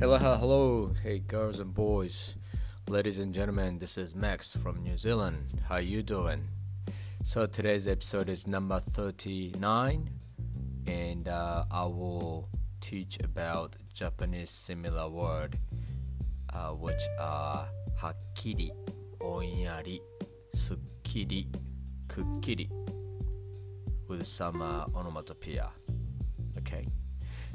Hello, hello, hey girls and boys, ladies and gentlemen. This is Max from New Zealand. How you doing? So today's episode is number thirty-nine, and uh, I will teach about Japanese similar word, uh, which are hakiri, onyari, sukkiri, kukkiri, with some uh, onomatopoeia. Okay.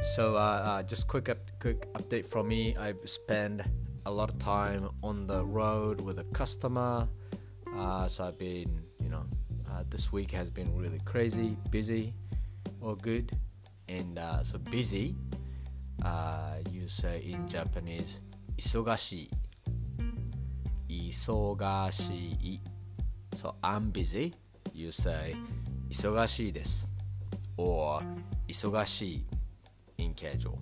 So uh, uh, just quick up, quick update from me. I spend a lot of time on the road with a customer. Uh, so I've been, you know, uh, this week has been really crazy, busy, or good. And uh, so busy, uh, you say in Japanese, 忙しい。忙しい。So I'm busy. You say 忙しいです。or 忙しい in casual.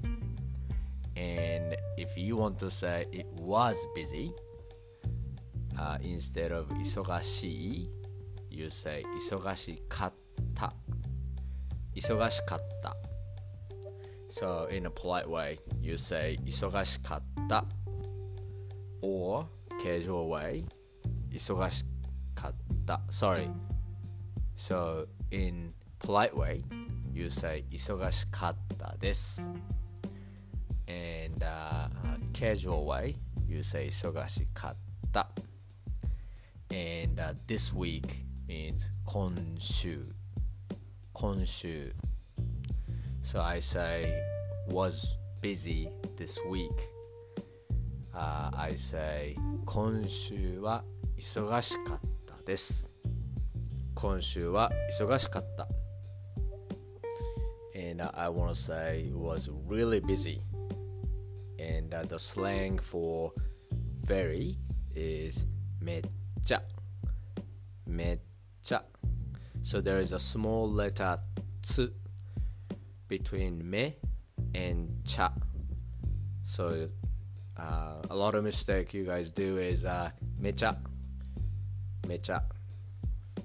And if you want to say it was busy, uh, instead of 忙しい you say 忙しかった。忙しかった。So in a polite way, you say 忙しかった。or casual way, 忙しかった。Sorry. So in polite way, you say 忙しかったです。And uh, casual way, you say 忙しかった。And uh, this week means 今週。今週。So I say was busy this week. Uh, I say 今週は忙しかったです。今週は忙しかった。 and I want to say was really busy. And uh, the slang for very is mecha. Mecha. So there is a small letter tsu between me and cha. So uh, a lot of mistake you guys do is uh, mecha, mecha.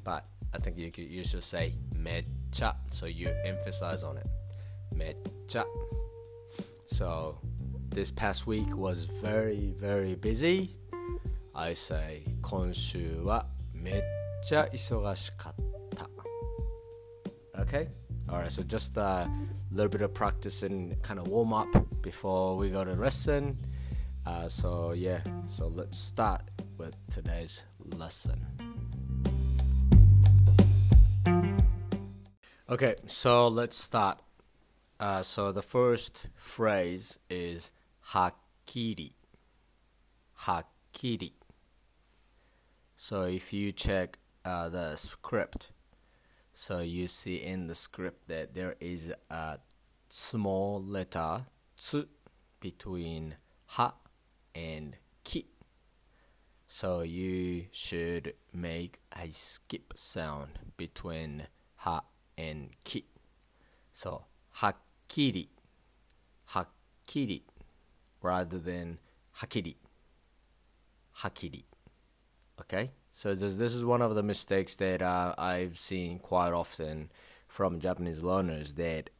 But I think you you should say mecha, so you emphasize on it. めっちゃ so this past week was very very busy I say 今週はめっちゃ忙しかった Okay Alright, so just a little bit of practice and kind of warm up before we go to lesson. Uh, so yeah, so let's start with today's lesson. Okay, so let's start. Uh, so the first phrase is hakiri. Hakiri. So if you check uh, the script, so you see in the script that there is a small letter tsu between ha and ki. So you should make a skip sound between ha and ki. So hakiri, hakiri, rather than hakiri, hakiri. Okay, so this, this is one of the mistakes that uh, I've seen quite often from Japanese learners that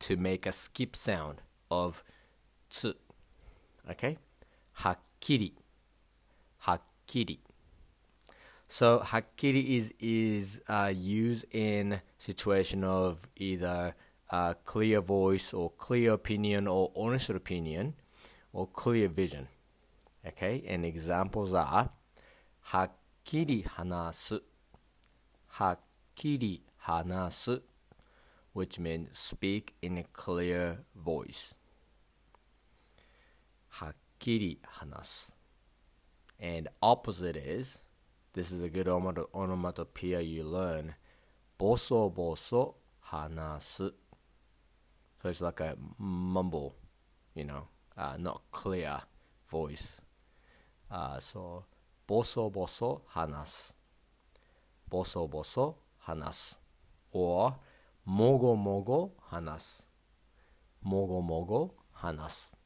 to make a skip sound of tsu. Okay, hakiri, hakiri. So hakiri is is uh, used in situation of either uh, clear voice or clear opinion or honest opinion or clear vision. Okay, and examples are はっきり話すはっきり話す which means speak in a clear voice はっきり話す and opposite is this is a good onomat- onomatopoeia you learn ボソボソ話す so it's like a mumble you know uh, not clear voice uh, so ボソボソ話すボソボソ話す or もごもご話すもごもご話す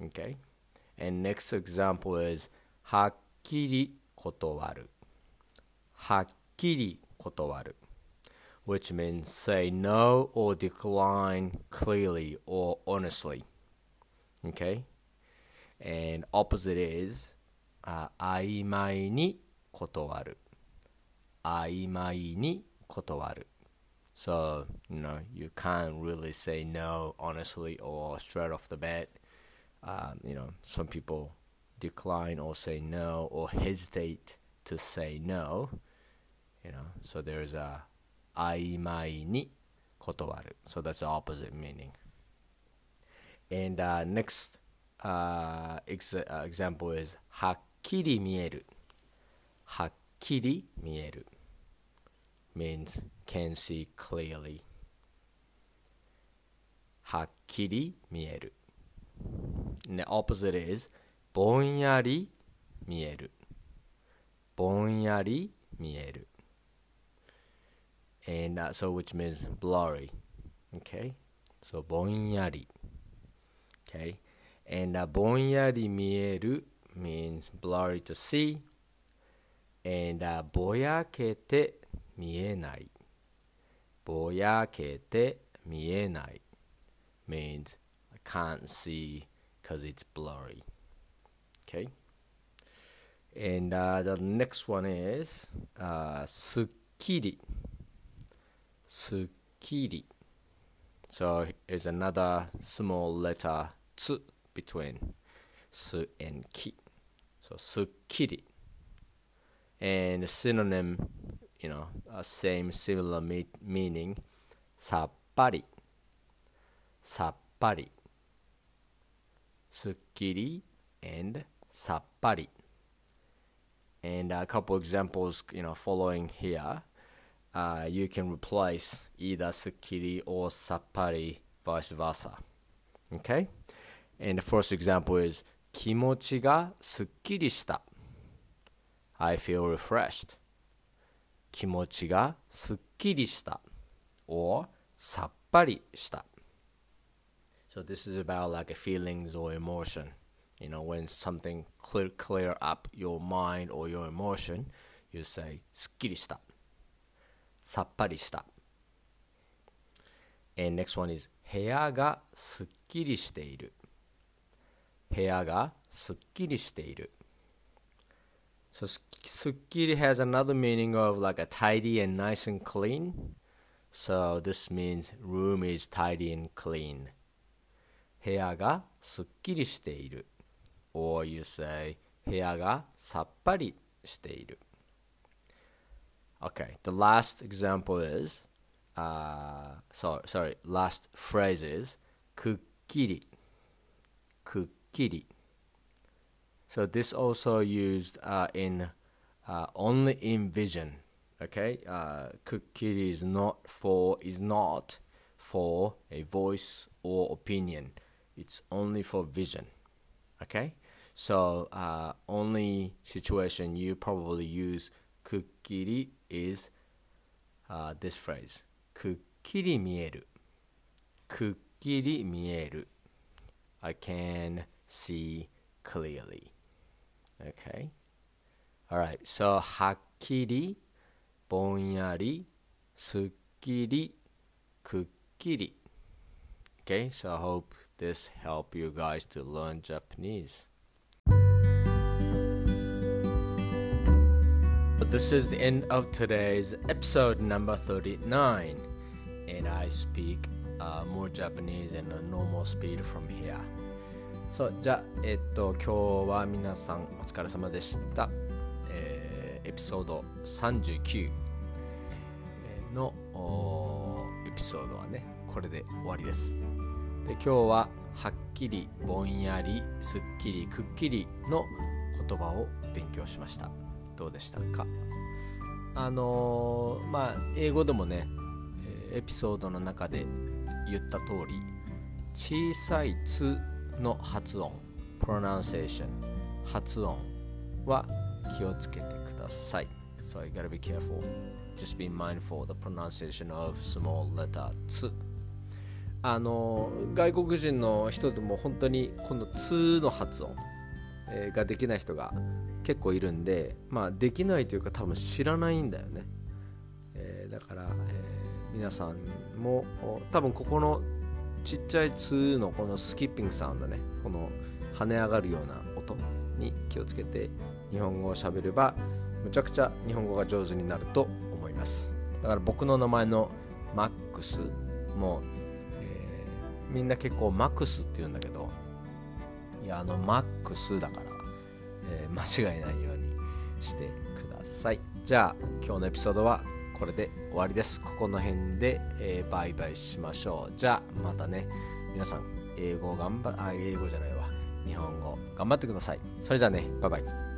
Okay and next example is はっきり断るはっきり断る which means say no or decline clearly or honestly Okay? And opposite is、uh, 曖昧に断る。曖昧に断る。So, you know, you can't really say no honestly or straight off the bat. Um, you know, some people decline or say no or hesitate to say no. You know, so there's a 曖昧に断る. So that's the opposite meaning. And uh, next uh, ex- example is はっきり見える。はっきり見える。means can see clearly. はっきり見える。And the opposite is ぼんやり見える。ぼんやり見える。And uh, so which means blurry. Okay? So ぼんやり。Okay? And uh, ぼんやり見える means blurry to see. And uh, ぼやけて見えない。ぼやけて見えない means I can't see because it's blurry. Okay? And uh, the next one is uh, すっきり。 Tsukiri. So it's another small letter tsu between su and ki. So sukiri. And synonym, you know, same similar me- meaning, sappari. Sappari. Sukiri and sappari. And a couple examples, you know, following here Uh, you can replace either すっきり or さっぱり vice versa. Okay? And the first example is 気持ちがすっきりした。I feel refreshed. 気持ちがすっきりした。or さっぱりした。So this is about like a feelings or emotion. You know, when something clear clear up your mind or your emotion, you say すっきりした。 さっぱりした。And next one is 部屋がすっきりしている。部屋がすっきりしている。So すっきり has another meaning of like a tidy and nice and clean. So this means room is tidy and clean. 部屋がすっきりしている。Or you say 部屋がさっぱりしている。Okay, the last example is, uh, so, sorry, last phrase is kukiri. Kukiri. So this also used uh, in uh, only in vision. Okay, uh, is not for is not for a voice or opinion. It's only for vision. Okay, so uh, only situation you probably use くっきり is uh, this phrase. くっきり見える。くっきり見える。I can see clearly. Okay. Alright, so はっきり、ぼんやり、すっきり、くっきり。Okay, so I hope this help you guys to learn Japanese. This is the end of today's episode number 39, and I speak uh, more Japanese in a normal speed from here. そうじゃあ、えっと、今日は皆さんお疲れ様でした。えーエピソード39のおーエピソードはね、これで終わりです。で今日ははっきり、ぼんやり、すっきり、くっきりの言葉を勉強しました。どうでしたか？あのーまあ、英語でもね、エピソードの中で言った通り、小さい「つ」の発音 pronunciation 発音は気をつけてください。So you gotta be careful. Just be mindful the pronunciation of small letter つあの外国人の人でも本当にこの「つ」の発音、えーができない人が結構いるんでまあできないというか多分知らないんだよね、えーだから、えー皆さんも多分ここのちっちゃい「つ」のこのスキッピングサウンドね。この跳ね上がるような音に気をつけて日本語をしゃべればむちゃくちゃ日本語が上手になると思います。だから僕の名前のマックスも、えー、みんな結構マックスって言うんだけどいやあのマックスだから、えー、間違えないようにしてください。じゃあ今日のエピソードはこれで終わりです。ここの辺で、えー、バイバイしましょう。じゃあまたね。皆さん英語頑張あ英語じゃないわ。日本語頑張ってください。それじゃあね。バイバイ。